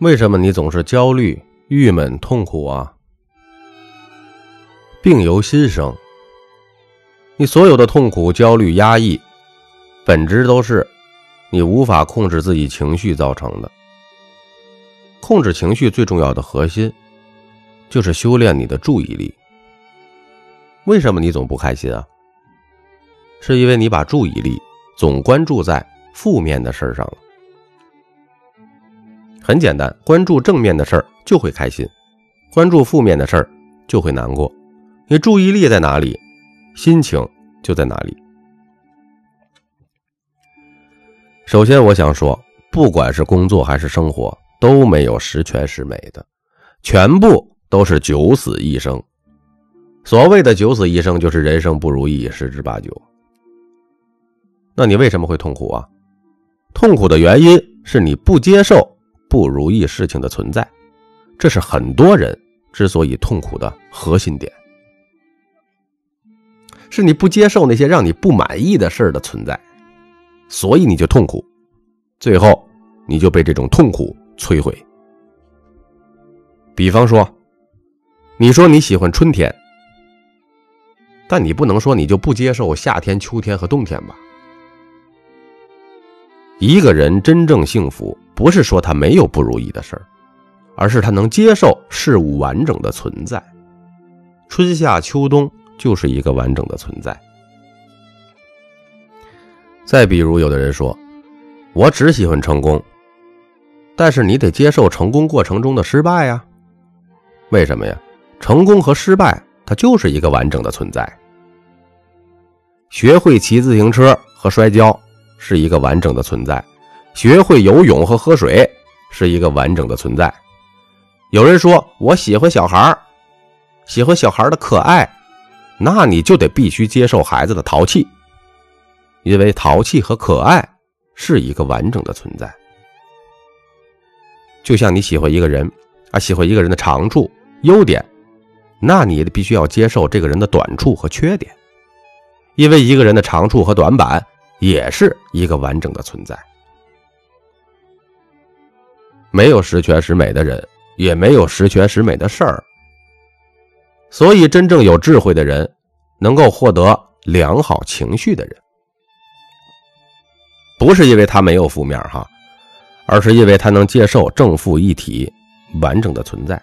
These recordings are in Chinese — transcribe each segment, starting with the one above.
为什么你总是焦虑、郁闷、痛苦啊？病由心生。你所有的痛苦、焦虑、压抑，本质都是你无法控制自己情绪造成的。控制情绪最重要的核心，就是修炼你的注意力。为什么你总不开心啊？是因为你把注意力总关注在负面的事儿上了。很简单，关注正面的事儿就会开心，关注负面的事儿就会难过。你注意力在哪里，心情就在哪里。首先，我想说，不管是工作还是生活，都没有十全十美的，全部都是九死一生。所谓的九死一生，就是人生不如意十之八九。那你为什么会痛苦啊？痛苦的原因是你不接受。不如意事情的存在，这是很多人之所以痛苦的核心点。是你不接受那些让你不满意的事儿的存在，所以你就痛苦，最后你就被这种痛苦摧毁。比方说，你说你喜欢春天，但你不能说你就不接受夏天、秋天和冬天吧？一个人真正幸福。不是说他没有不如意的事儿，而是他能接受事物完整的存在。春夏秋冬就是一个完整的存在。再比如，有的人说：“我只喜欢成功，但是你得接受成功过程中的失败呀。”为什么呀？成功和失败它就是一个完整的存在。学会骑自行车和摔跤是一个完整的存在。学会游泳和喝水是一个完整的存在。有人说我喜欢小孩喜欢小孩的可爱，那你就得必须接受孩子的淘气，因为淘气和可爱是一个完整的存在。就像你喜欢一个人啊，喜欢一个人的长处、优点，那你也必须要接受这个人的短处和缺点，因为一个人的长处和短板也是一个完整的存在。没有十全十美的人，也没有十全十美的事儿。所以，真正有智慧的人，能够获得良好情绪的人，不是因为他没有负面哈，而是因为他能接受正负一体完整的存在。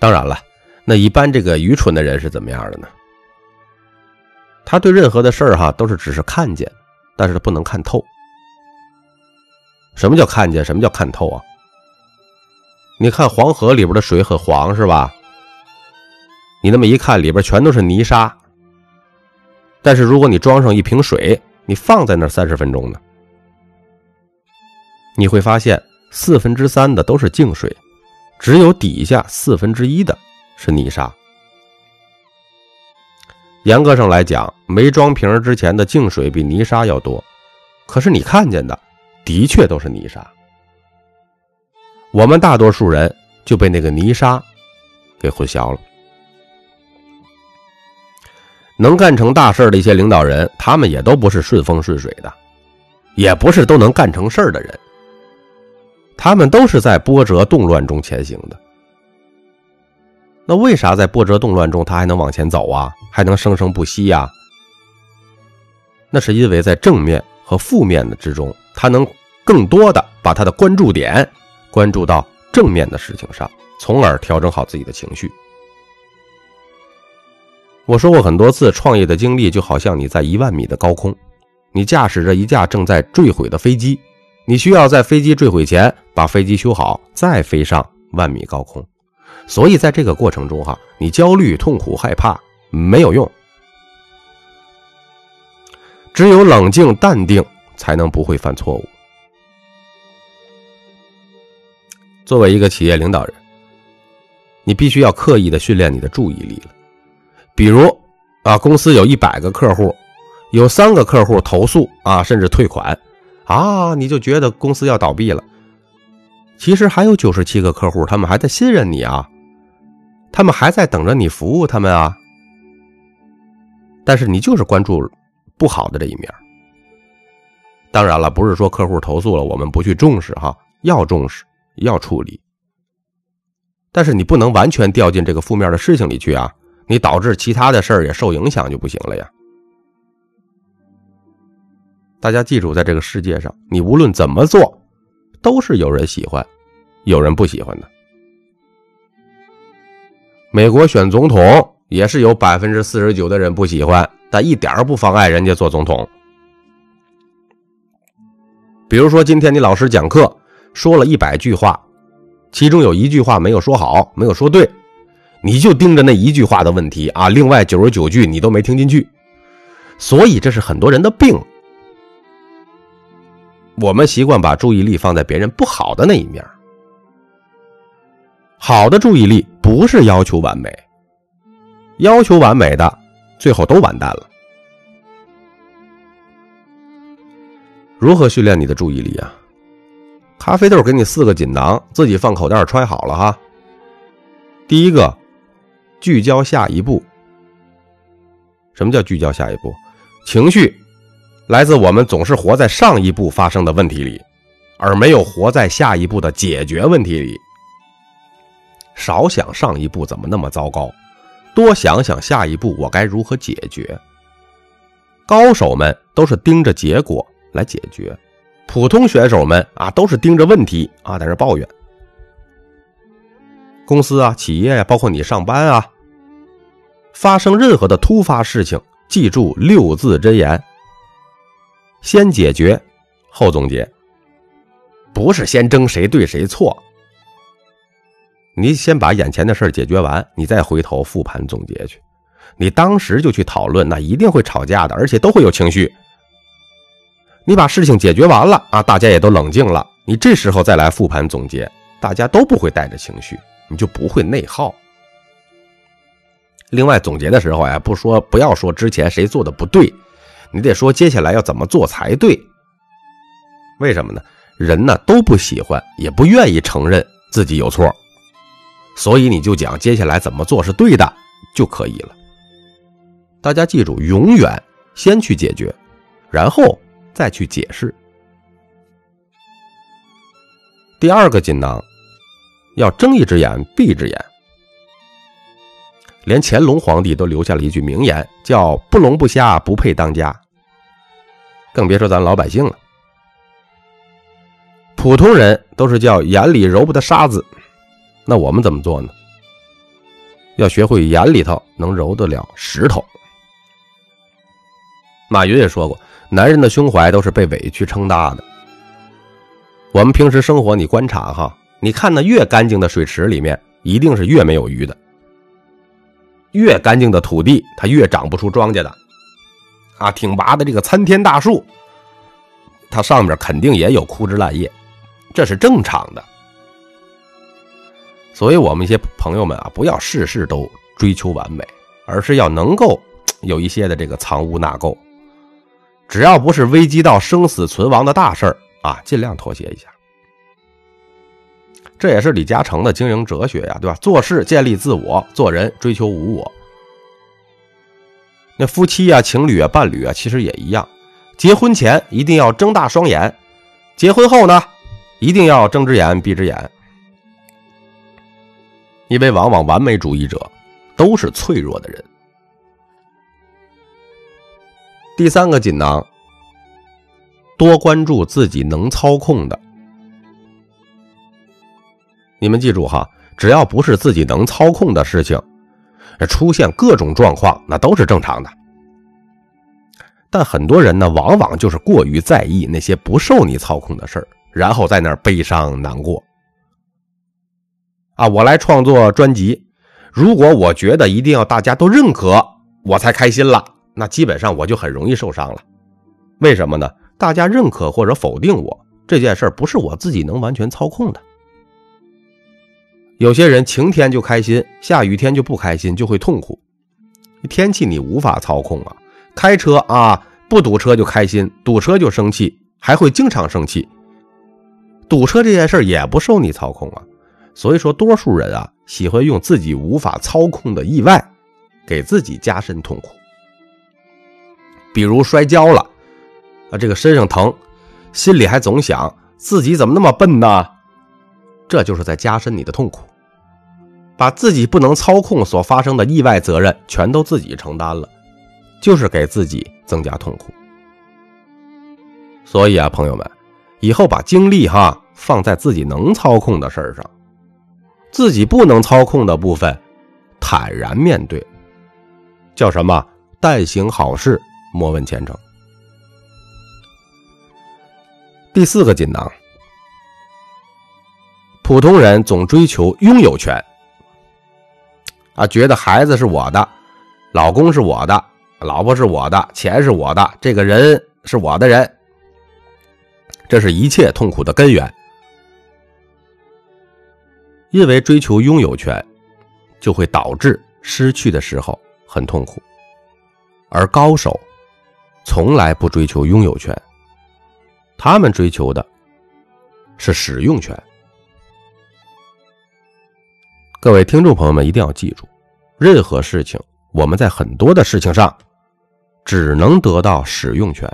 当然了，那一般这个愚蠢的人是怎么样的呢？他对任何的事儿哈，都是只是看见，但是他不能看透。什么叫看见？什么叫看透啊？你看黄河里边的水很黄，是吧？你那么一看，里边全都是泥沙。但是如果你装上一瓶水，你放在那三十分钟呢，你会发现四分之三的都是净水，只有底下四分之一的是泥沙。严格上来讲，没装瓶之前的净水比泥沙要多，可是你看见的。的确都是泥沙，我们大多数人就被那个泥沙给混淆了。能干成大事的一些领导人，他们也都不是顺风顺水的，也不是都能干成事的人，他们都是在波折动乱中前行的。那为啥在波折动乱中他还能往前走啊？还能生生不息呀？那是因为在正面和负面的之中。他能更多的把他的关注点关注到正面的事情上，从而调整好自己的情绪。我说过很多次，创业的经历就好像你在一万米的高空，你驾驶着一架正在坠毁的飞机，你需要在飞机坠毁前把飞机修好，再飞上万米高空。所以在这个过程中，哈，你焦虑、痛苦、害怕没有用，只有冷静、淡定。才能不会犯错误。作为一个企业领导人，你必须要刻意的训练你的注意力了。比如啊，公司有一百个客户，有三个客户投诉啊，甚至退款啊，你就觉得公司要倒闭了。其实还有九十七个客户，他们还在信任你啊，他们还在等着你服务他们啊。但是你就是关注不好的这一面。当然了，不是说客户投诉了我们不去重视哈，要重视，要处理。但是你不能完全掉进这个负面的事情里去啊！你导致其他的事儿也受影响就不行了呀。大家记住，在这个世界上，你无论怎么做，都是有人喜欢，有人不喜欢的。美国选总统也是有百分之四十九的人不喜欢，但一点不妨碍人家做总统。比如说，今天你老师讲课说了一百句话，其中有一句话没有说好，没有说对，你就盯着那一句话的问题啊，另外九十九句你都没听进去，所以这是很多人的病。我们习惯把注意力放在别人不好的那一面，好的注意力不是要求完美，要求完美的最后都完蛋了。如何训练你的注意力啊？咖啡豆给你四个锦囊，自己放口袋揣好了哈。第一个，聚焦下一步。什么叫聚焦下一步？情绪。来自我们总是活在上一步发生的问题里，而没有活在下一步的解决问题里。少想上一步怎么那么糟糕，多想想下一步我该如何解决。高手们都是盯着结果来解决，普通选手们啊都是盯着问题啊在这抱怨。公司啊、企业呀，包括你上班啊，发生任何的突发事情，记住六字真言。先解决，后总结，不是先争谁对谁错。你先把眼前的事儿解决完，你再回头复盘总结去。你当时就去讨论，那一定会吵架的，而且都会有情绪。你把事情解决完了啊，大家也都冷静了，你这时候再来复盘总结，大家都不会带着情绪，你就不会内耗。另外，总结的时候呀，不说不要说之前谁做的不对。你得说接下来要怎么做才对？为什么呢？人呢都不喜欢，也不愿意承认自己有错，所以你就讲接下来怎么做是对的就可以了。大家记住，永远先去解决，然后再去解释。第二个锦囊，要睁一只眼闭一只眼。连乾隆皇帝都留下了一句名言，叫“不聋不瞎不配当家”。更别说咱老百姓了，普通人都是叫眼里揉不得沙子，那我们怎么做呢？要学会眼里头能揉得了石头。马云也说过，男人的胸怀都是被委屈撑大的。我们平时生活，你观察哈，你看那越干净的水池里面，一定是越没有鱼的；越干净的土地，它越长不出庄稼的。啊，挺拔的这个参天大树，它上面肯定也有枯枝烂叶，这是正常的。所以，我们一些朋友们啊，不要事事都追求完美，而是要能够有一些的这个藏污纳垢。只要不是危及到生死存亡的大事儿啊，尽量妥协一下。这也是李嘉诚的经营哲学呀，对吧？做事建立自我，做人追求无我。那夫妻啊、情侣啊、伴侣啊，其实也一样。结婚前一定要睁大双眼，结婚后呢，一定要睁只眼闭只眼。因为往往完美主义者都是脆弱的人。第三个锦囊：多关注自己能操控的。你们记住哈，只要不是自己能操控的事情。出现各种状况，那都是正常的。但很多人呢，往往就是过于在意那些不受你操控的事儿，然后在那儿悲伤难过。啊，我来创作专辑，如果我觉得一定要大家都认可我才开心了，那基本上我就很容易受伤了。为什么呢？大家认可或者否定我这件事儿，不是我自己能完全操控的。有些人晴天就开心，下雨天就不开心，就会痛苦。天气你无法操控啊，开车啊不堵车就开心，堵车就生气，还会经常生气。堵车这件事也不受你操控啊，所以说多数人啊喜欢用自己无法操控的意外，给自己加深痛苦。比如摔跤了，啊这个身上疼，心里还总想自己怎么那么笨呢？这就是在加深你的痛苦，把自己不能操控所发生的意外责任全都自己承担了，就是给自己增加痛苦。所以啊，朋友们，以后把精力哈放在自己能操控的事儿上，自己不能操控的部分，坦然面对，叫什么？但行好事，莫问前程。第四个锦囊，普通人总追求拥有权，啊，觉得孩子是我的，老公是我的，老婆是我的，钱是我的，这个人是我的人。这是一切痛苦的根源，因为追求拥有权，就会导致失去的时候很痛苦。而高手从来不追求拥有权，他们追求的是使用权。各位听众朋友们一定要记住，任何事情，我们在很多的事情上只能得到使用权，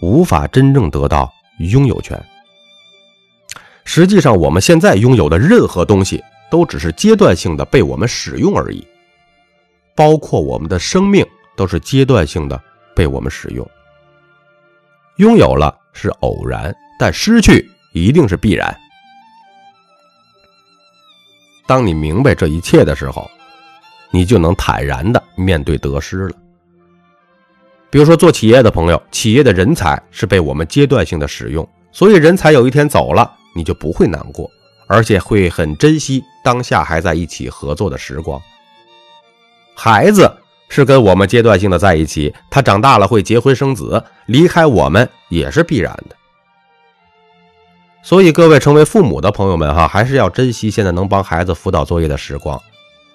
无法真正得到。拥有权，实际上我们现在拥有的任何东西都只是阶段性的被我们使用而已，包括我们的生命都是阶段性的被我们使用。拥有了是偶然，但失去一定是必然。当你明白这一切的时候，你就能坦然的面对得失了。比如说，做企业的朋友，企业的人才是被我们阶段性的使用，所以人才有一天走了，你就不会难过，而且会很珍惜当下还在一起合作的时光。孩子是跟我们阶段性的在一起，他长大了会结婚生子，离开我们也是必然的。所以，各位成为父母的朋友们，哈，还是要珍惜现在能帮孩子辅导作业的时光，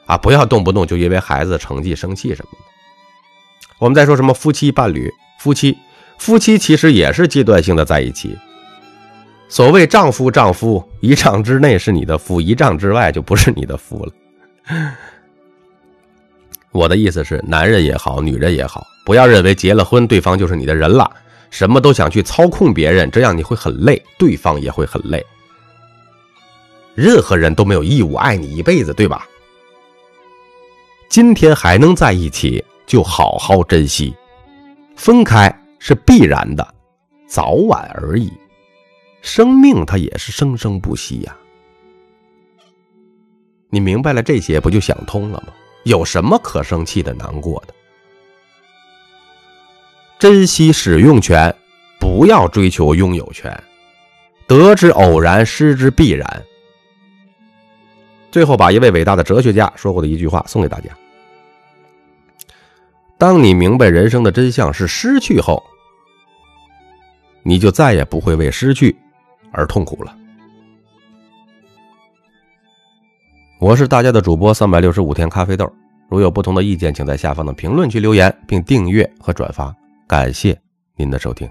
啊，不要动不动就因为孩子成绩生气什么的。我们再说什么夫妻伴侣？夫妻，夫妻其实也是阶段性的在一起。所谓丈夫，丈夫一丈之内是你的夫，一丈之外就不是你的夫了。我的意思是，男人也好，女人也好，不要认为结了婚对方就是你的人了，什么都想去操控别人，这样你会很累，对方也会很累。任何人都没有义务爱你一辈子，对吧？今天还能在一起。就好好珍惜，分开是必然的，早晚而已。生命它也是生生不息呀。你明白了这些，不就想通了吗？有什么可生气的、难过的？珍惜使用权，不要追求拥有权。得之偶然，失之必然。最后，把一位伟大的哲学家说过的一句话送给大家。当你明白人生的真相是失去后，你就再也不会为失去而痛苦了。我是大家的主播三百六十五天咖啡豆，如有不同的意见，请在下方的评论区留言，并订阅和转发。感谢您的收听。